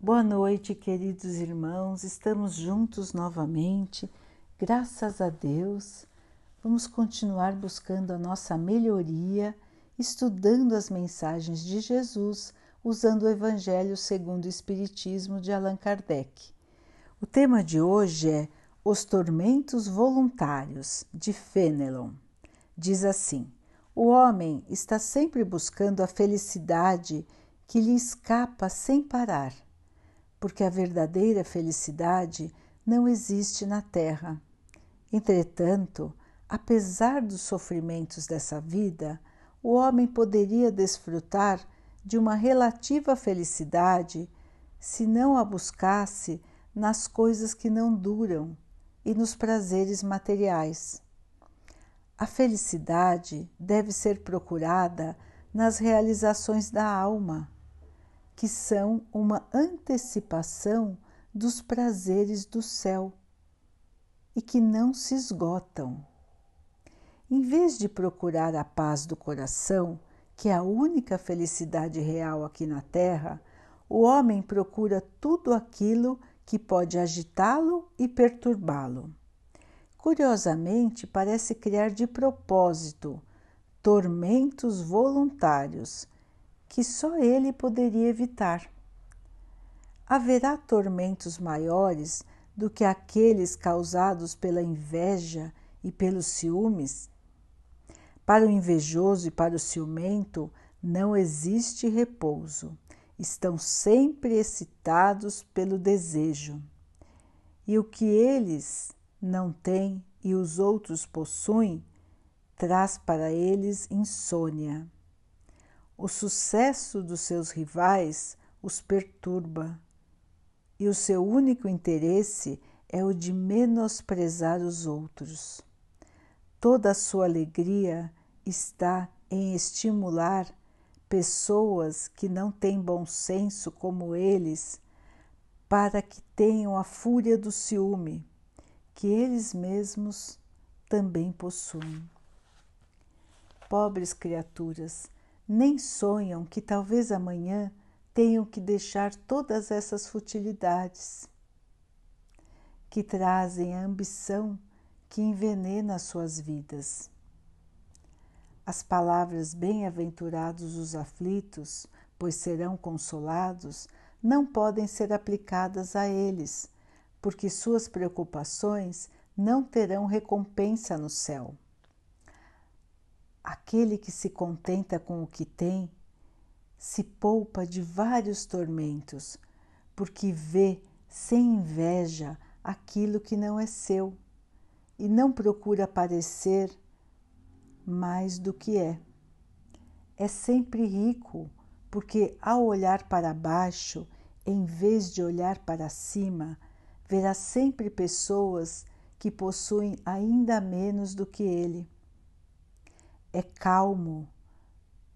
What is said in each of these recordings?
Boa noite, queridos irmãos. Estamos juntos novamente, graças a Deus. Vamos continuar buscando a nossa melhoria, estudando as mensagens de Jesus, usando o Evangelho segundo o Espiritismo de Allan Kardec. O tema de hoje é Os Tormentos Voluntários, de Fenelon. Diz assim: O homem está sempre buscando a felicidade que lhe escapa sem parar porque a verdadeira felicidade não existe na Terra. Entretanto, apesar dos sofrimentos dessa vida, o homem poderia desfrutar de uma relativa felicidade se não a buscasse nas coisas que não duram e nos prazeres materiais. A felicidade deve ser procurada nas realizações da alma que são uma antecipação dos prazeres do céu e que não se esgotam. Em vez de procurar a paz do coração, que é a única felicidade real aqui na Terra, o homem procura tudo aquilo que pode agitá-lo e perturbá-lo. Curiosamente, parece criar de propósito tormentos voluntários que só ele poderia evitar. Haverá tormentos maiores do que aqueles causados pela inveja e pelos ciúmes? Para o invejoso e para o ciumento não existe repouso, estão sempre excitados pelo desejo. E o que eles não têm e os outros possuem, traz para eles insônia. O sucesso dos seus rivais os perturba e o seu único interesse é o de menosprezar os outros. Toda a sua alegria está em estimular pessoas que não têm bom senso como eles para que tenham a fúria do ciúme que eles mesmos também possuem. Pobres criaturas, nem sonham que talvez amanhã tenham que deixar todas essas futilidades que trazem a ambição que envenena suas vidas. As palavras bem-aventurados os aflitos, pois serão consolados, não podem ser aplicadas a eles, porque suas preocupações não terão recompensa no céu. Aquele que se contenta com o que tem se poupa de vários tormentos, porque vê sem inveja aquilo que não é seu e não procura parecer mais do que é. É sempre rico, porque ao olhar para baixo, em vez de olhar para cima, verá sempre pessoas que possuem ainda menos do que ele é calmo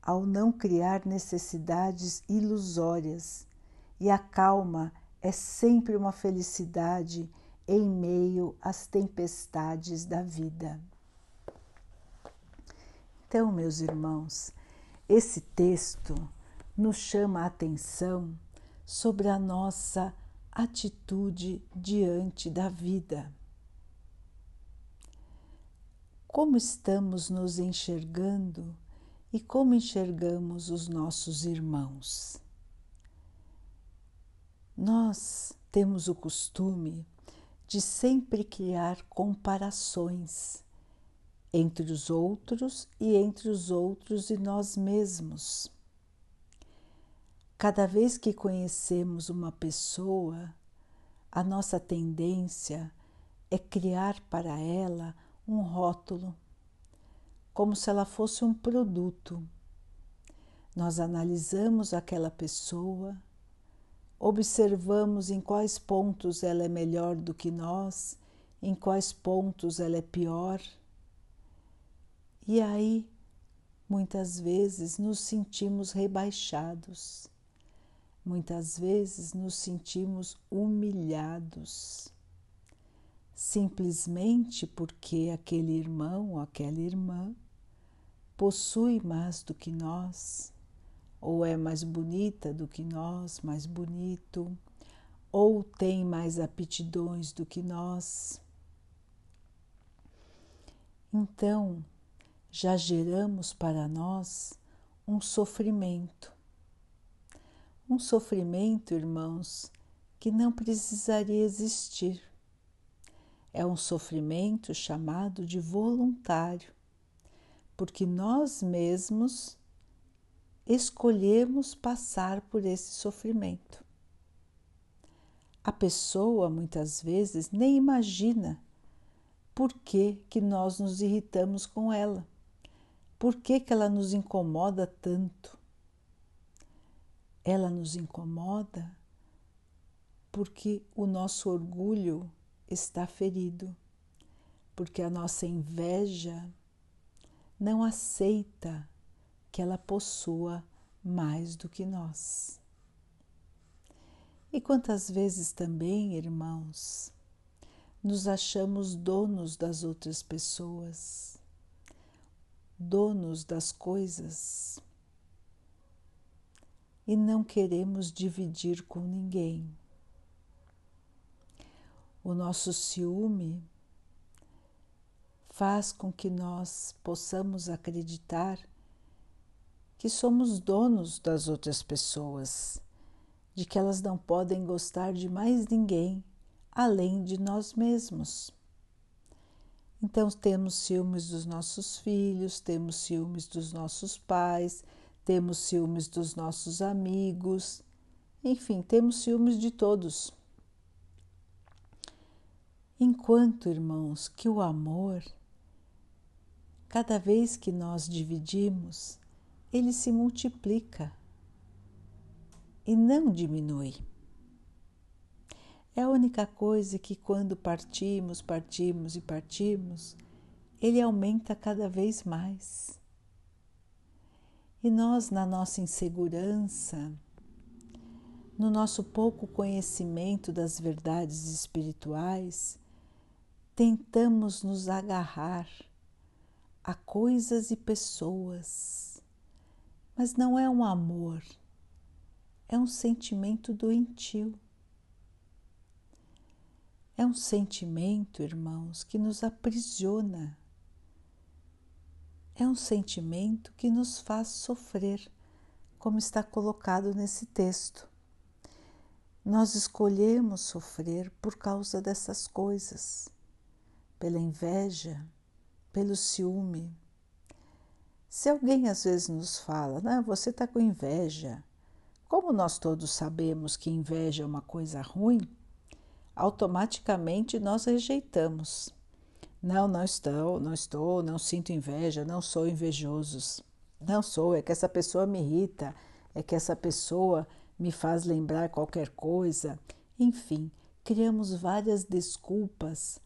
ao não criar necessidades ilusórias, e a calma é sempre uma felicidade em meio às tempestades da vida. Então, meus irmãos, esse texto nos chama a atenção sobre a nossa atitude diante da vida como estamos nos enxergando e como enxergamos os nossos irmãos. Nós temos o costume de sempre criar comparações entre os outros e entre os outros e nós mesmos. Cada vez que conhecemos uma pessoa, a nossa tendência é criar para ela um rótulo, como se ela fosse um produto. Nós analisamos aquela pessoa, observamos em quais pontos ela é melhor do que nós, em quais pontos ela é pior. E aí, muitas vezes, nos sentimos rebaixados, muitas vezes nos sentimos humilhados simplesmente porque aquele irmão ou aquela irmã possui mais do que nós, ou é mais bonita do que nós, mais bonito, ou tem mais aptidões do que nós. Então, já geramos para nós um sofrimento. Um sofrimento, irmãos, que não precisaria existir. É um sofrimento chamado de voluntário, porque nós mesmos escolhemos passar por esse sofrimento. A pessoa muitas vezes nem imagina por que, que nós nos irritamos com ela, por que, que ela nos incomoda tanto. Ela nos incomoda porque o nosso orgulho está ferido, porque a nossa inveja não aceita que ela possua mais do que nós. E quantas vezes também, irmãos, nos achamos donos das outras pessoas, donos das coisas e não queremos dividir com ninguém. O nosso ciúme faz com que nós possamos acreditar que somos donos das outras pessoas, de que elas não podem gostar de mais ninguém além de nós mesmos. Então, temos ciúmes dos nossos filhos, temos ciúmes dos nossos pais, temos ciúmes dos nossos amigos, enfim, temos ciúmes de todos. Enquanto, irmãos, que o amor, cada vez que nós dividimos, ele se multiplica e não diminui. É a única coisa que, quando partimos, partimos e partimos, ele aumenta cada vez mais. E nós, na nossa insegurança, no nosso pouco conhecimento das verdades espirituais, tentamos nos agarrar a coisas e pessoas mas não é um amor, é um sentimento doentio. É um sentimento, irmãos, que nos aprisiona. É um sentimento que nos faz sofrer, como está colocado nesse texto. Nós escolhemos sofrer por causa dessas coisas, pela inveja, pelo ciúme, se alguém às vezes nos fala, né, você está com inveja, como nós todos sabemos que inveja é uma coisa ruim, automaticamente nós rejeitamos. Não, não estou, não estou, não sinto inveja, não sou invejoso. Não sou, é que essa pessoa me irrita, é que essa pessoa me faz lembrar qualquer coisa. Enfim, criamos várias desculpas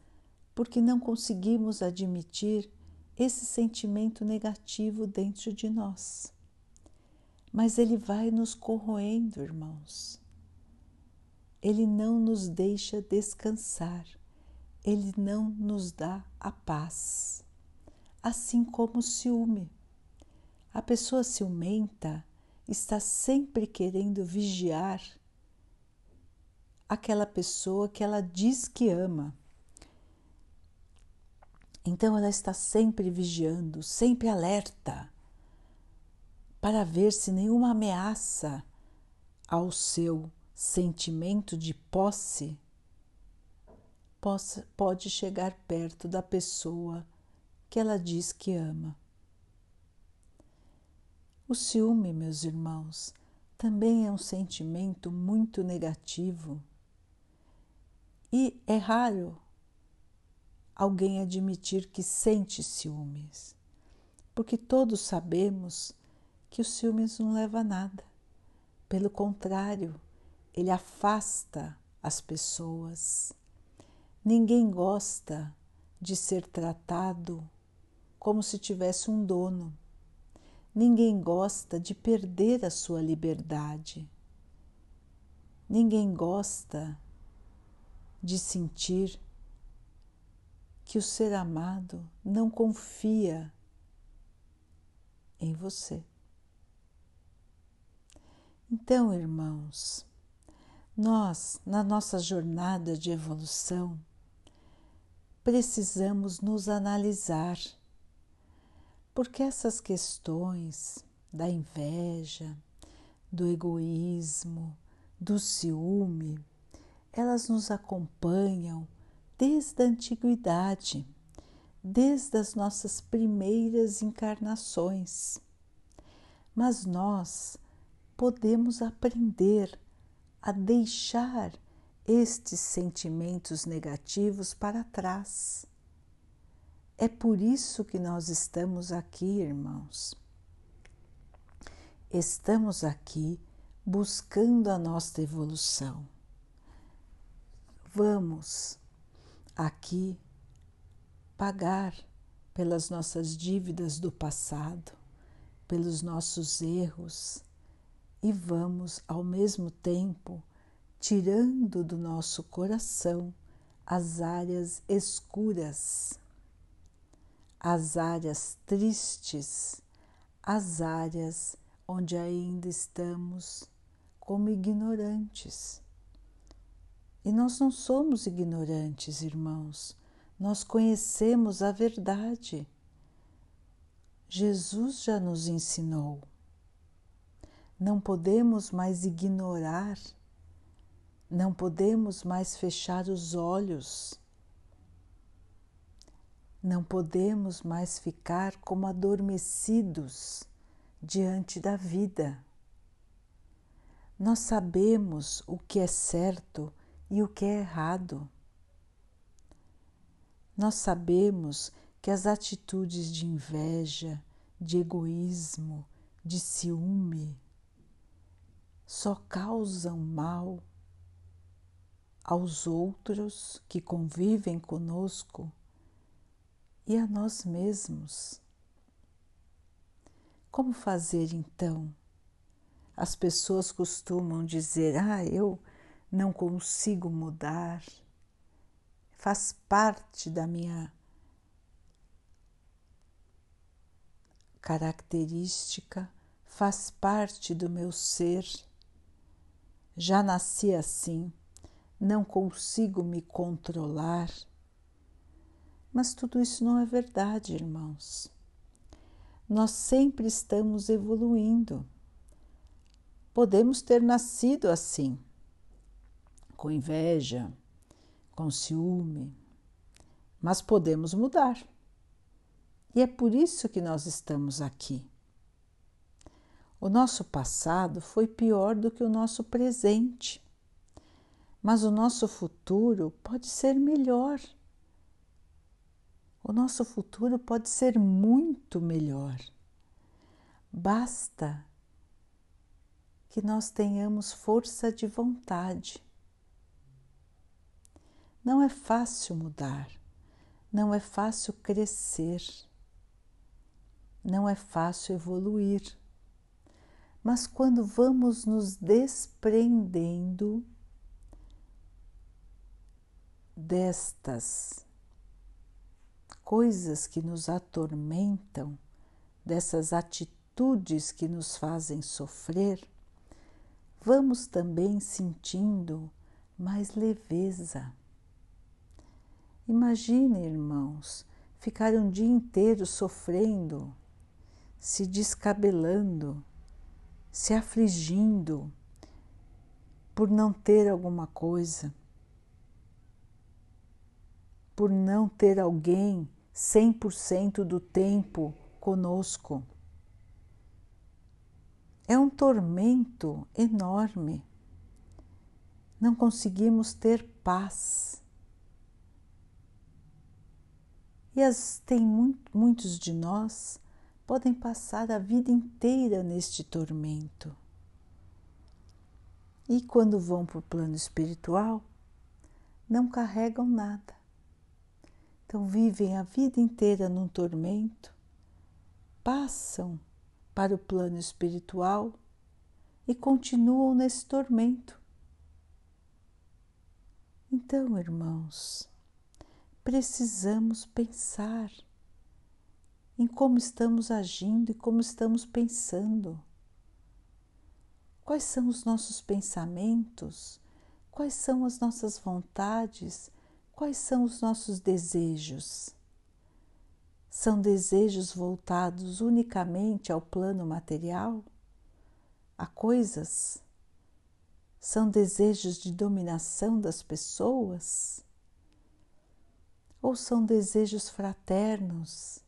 porque não conseguimos admitir esse sentimento negativo dentro de nós. Mas ele vai nos corroendo, irmãos. Ele não nos deixa descansar, ele não nos dá a paz. Assim como o ciúme. A pessoa ciumenta está sempre querendo vigiar aquela pessoa que ela diz que ama então ela está sempre vigiando, sempre alerta, para ver se nenhuma ameaça ao seu sentimento de posse possa, pode chegar perto da pessoa que ela diz que ama. O ciúme, meus irmãos, também é um sentimento muito negativo e é raro alguém admitir que sente ciúmes, porque todos sabemos que o ciúmes não leva a nada. Pelo contrário, ele afasta as pessoas. Ninguém gosta de ser tratado como se tivesse um dono. Ninguém gosta de perder a sua liberdade. Ninguém gosta de sentir que o ser amado não confia em você. Então, irmãos, Nós, na nossa jornada de evolução, precisamos nos analisar, porque essas questões da inveja, do egoísmo, do ciúme, elas nos acompanham desde a antiguidade, desde as nossas primeiras encarnações. Mas nós podemos aprender a deixar estes sentimentos negativos para trás. É por isso que nós estamos aqui, irmãos. Estamos aqui buscando a nossa evolução. Vamos aqui pagar pelas nossas dívidas do passado, pelos nossos erros e vamos ao mesmo tempo tirando do nosso coração as áreas escuras, as áreas tristes, as áreas onde ainda estamos como ignorantes. E nós não somos ignorantes, irmãos, nós conhecemos a verdade. Jesus já nos ensinou. Não podemos mais ignorar, não podemos mais fechar os olhos, não podemos mais ficar como adormecidos diante da vida. Nós sabemos o que é certo e o que é errado. Nós sabemos que as atitudes de inveja, de egoísmo, de ciúme, só causam mal aos outros que convivem conosco e a nós mesmos. Como fazer então? As pessoas costumam dizer: Ah, eu não consigo mudar, faz parte da minha característica, faz parte do meu ser já nasci assim, não consigo me controlar. Mas tudo isso não é verdade, irmãos. Nós sempre estamos evoluindo. Podemos ter nascido assim, com inveja, com ciúme, mas podemos mudar. E é por isso que nós estamos aqui. O nosso passado foi pior do que o nosso presente, mas o nosso futuro pode ser melhor. O nosso futuro pode ser muito melhor. Basta que nós tenhamos força de vontade. Não é fácil mudar, não é fácil crescer, não é fácil evoluir. Mas quando vamos nos desprendendo destas coisas que nos atormentam, dessas atitudes que nos fazem sofrer, vamos também sentindo mais leveza. Imagine, irmãos, ficar um dia inteiro sofrendo, se descabelando, se afligindo por não ter alguma coisa, por não ter alguém 100% do tempo conosco. É um tormento enorme. Não conseguimos ter paz. E as, tem muito, muitos de nós podem passar a vida inteira neste tormento. E quando vão para o plano espiritual, não carregam nada. Então vivem a vida inteira num tormento, passam para o plano espiritual e continuam nesse tormento. Então, irmãos, precisamos pensar em como estamos agindo e como estamos pensando. Quais são os nossos pensamentos Quais são as nossas vontades? Quais são os nossos desejos? São desejos voltados unicamente ao plano material? A coisas? São desejos de dominação das pessoas? Ou são desejos fraternos?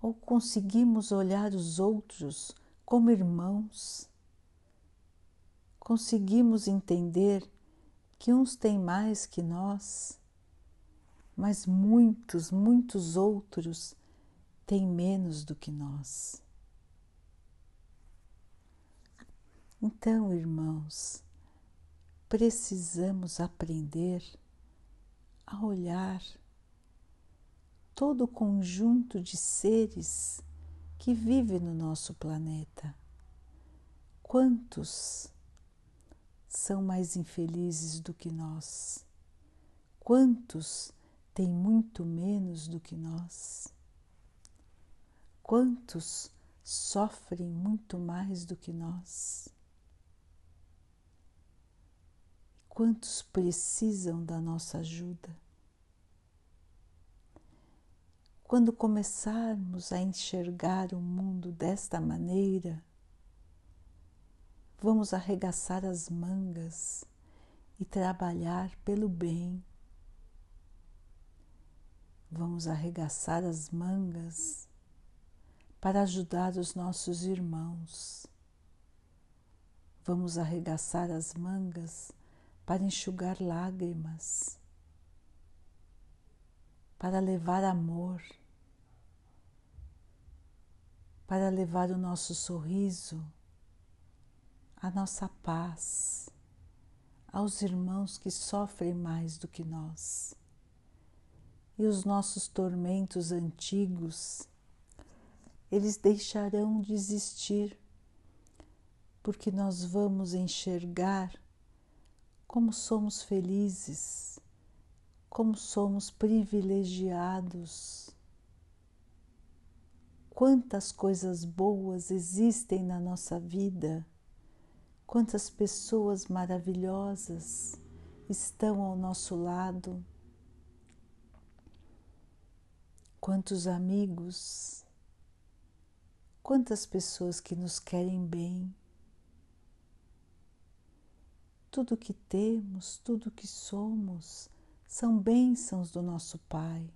Ou conseguimos olhar os outros como irmãos? Conseguimos entender que uns têm mais que nós, mas muitos, muitos outros têm menos do que nós. Então, irmãos, precisamos aprender a olhar todo o conjunto de seres que vive no nosso planeta. Quantos são mais infelizes do que nós? Quantos têm muito menos do que nós? Quantos sofrem muito mais do que nós? Quantos precisam da nossa ajuda? Quando começarmos a enxergar o mundo desta maneira, vamos arregaçar as mangas e trabalhar pelo bem. Vamos arregaçar as mangas para ajudar os nossos irmãos. Vamos arregaçar as mangas para enxugar lágrimas, para levar amor, para levar o nosso sorriso, a nossa paz aos irmãos que sofrem mais do que nós. E os nossos tormentos antigos, eles deixarão de existir, porque nós vamos enxergar como somos felizes, como somos privilegiados. Quantas coisas boas existem na nossa vida, quantas pessoas maravilhosas estão ao nosso lado, quantos amigos, quantas pessoas que nos querem bem. Tudo que temos, tudo que somos, são bênçãos do nosso Pai.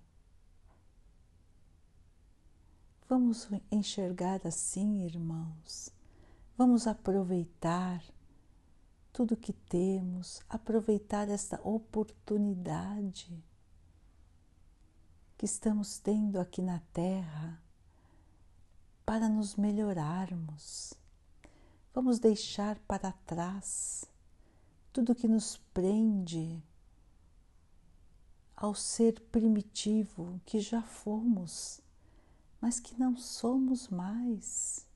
Vamos enxergar assim, irmãos. Vamos aproveitar tudo que temos, aproveitar esta oportunidade que estamos tendo aqui na Terra para nos melhorarmos. Vamos deixar para trás tudo que nos prende ao ser primitivo que já fomos, mas que não somos mais.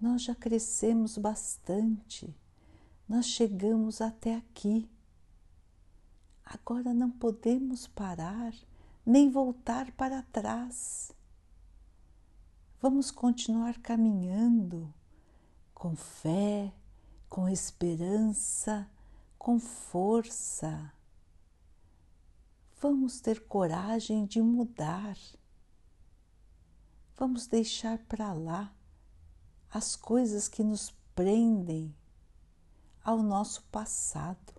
Nós já crescemos bastante, nós chegamos até aqui. Agora não podemos parar nem voltar para trás. Vamos continuar caminhando com fé, com esperança, com força. Vamos ter coragem de mudar. Vamos deixar para lá as coisas que nos prendem ao nosso passado.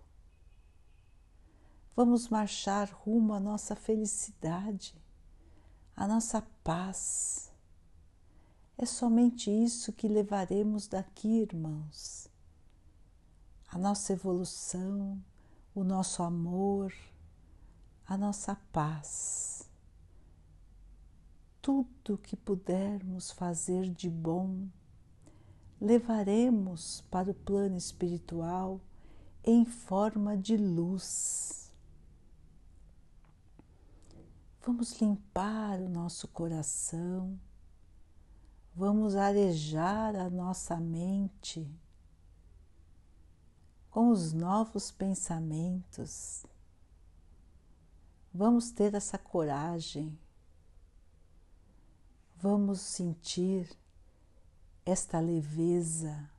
Vamos marchar rumo à nossa felicidade, à nossa paz. É somente isso que levaremos daqui, irmãos a nossa evolução, o nosso amor, a nossa paz. Tudo que pudermos fazer de bom, levaremos para o plano espiritual em forma de luz. Vamos limpar o nosso coração, vamos arejar a nossa mente com os novos pensamentos. Vamos ter essa coragem, vamos sentir esta leveza,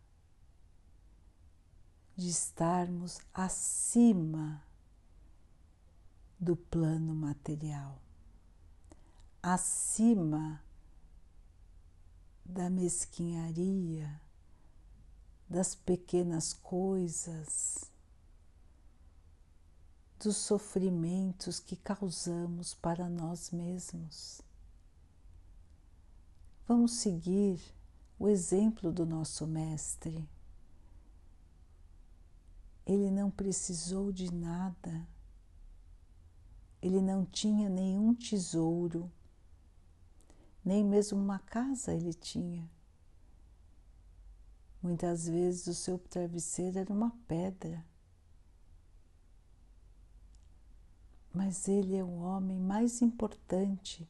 de estarmos acima do plano material, acima da mesquinharia, das pequenas coisas, dos sofrimentos que causamos para nós mesmos. Vamos seguir o exemplo do nosso Mestre. Ele não precisou de nada, ele não tinha nenhum tesouro, nem mesmo uma casa ele tinha. Muitas vezes o seu travesseiro era uma pedra. Mas ele é o homem mais importante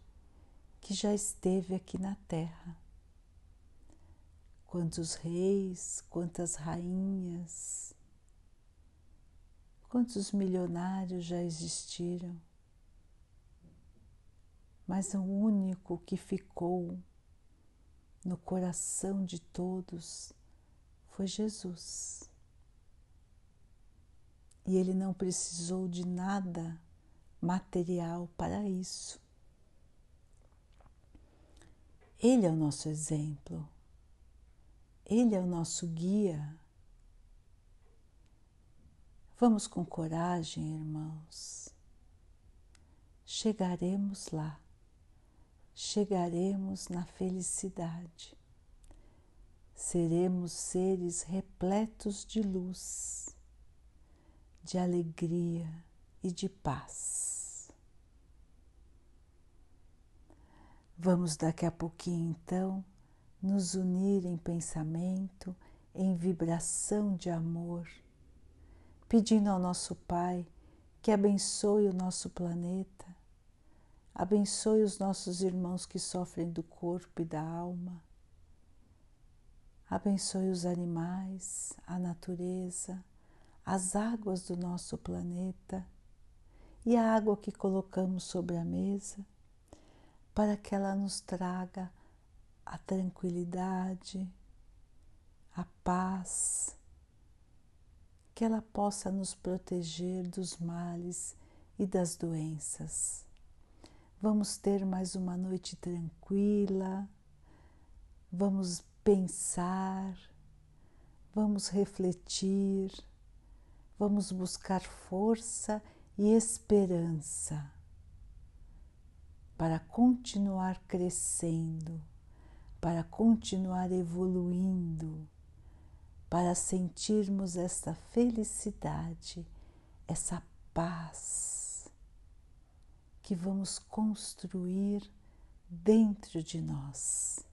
que já esteve aqui na Terra. Quantos reis, quantas rainhas, quantos milionários já existiram, mas o único que ficou no coração de todos foi Jesus. E ele não precisou de nada material para isso. Ele é o nosso exemplo, ele é o nosso guia. Vamos com coragem, irmãos. Chegaremos lá, chegaremos na felicidade seremos seres repletos de luz, de alegria e de paz. Vamos daqui a pouquinho então nos unir em pensamento, em vibração de amor, pedindo ao nosso Pai que abençoe o nosso planeta, abençoe os nossos irmãos que sofrem do corpo e da alma Abençoe os animais, a natureza, as águas do nosso planeta e a água que colocamos sobre a mesa, para que ela nos traga a tranquilidade, a paz, que ela possa nos proteger dos males e das doenças. Vamos ter mais uma noite tranquila, vamos pensar, vamos refletir, vamos buscar força e esperança para continuar crescendo, para continuar evoluindo, para sentirmos esta felicidade, essa paz que vamos construir dentro de nós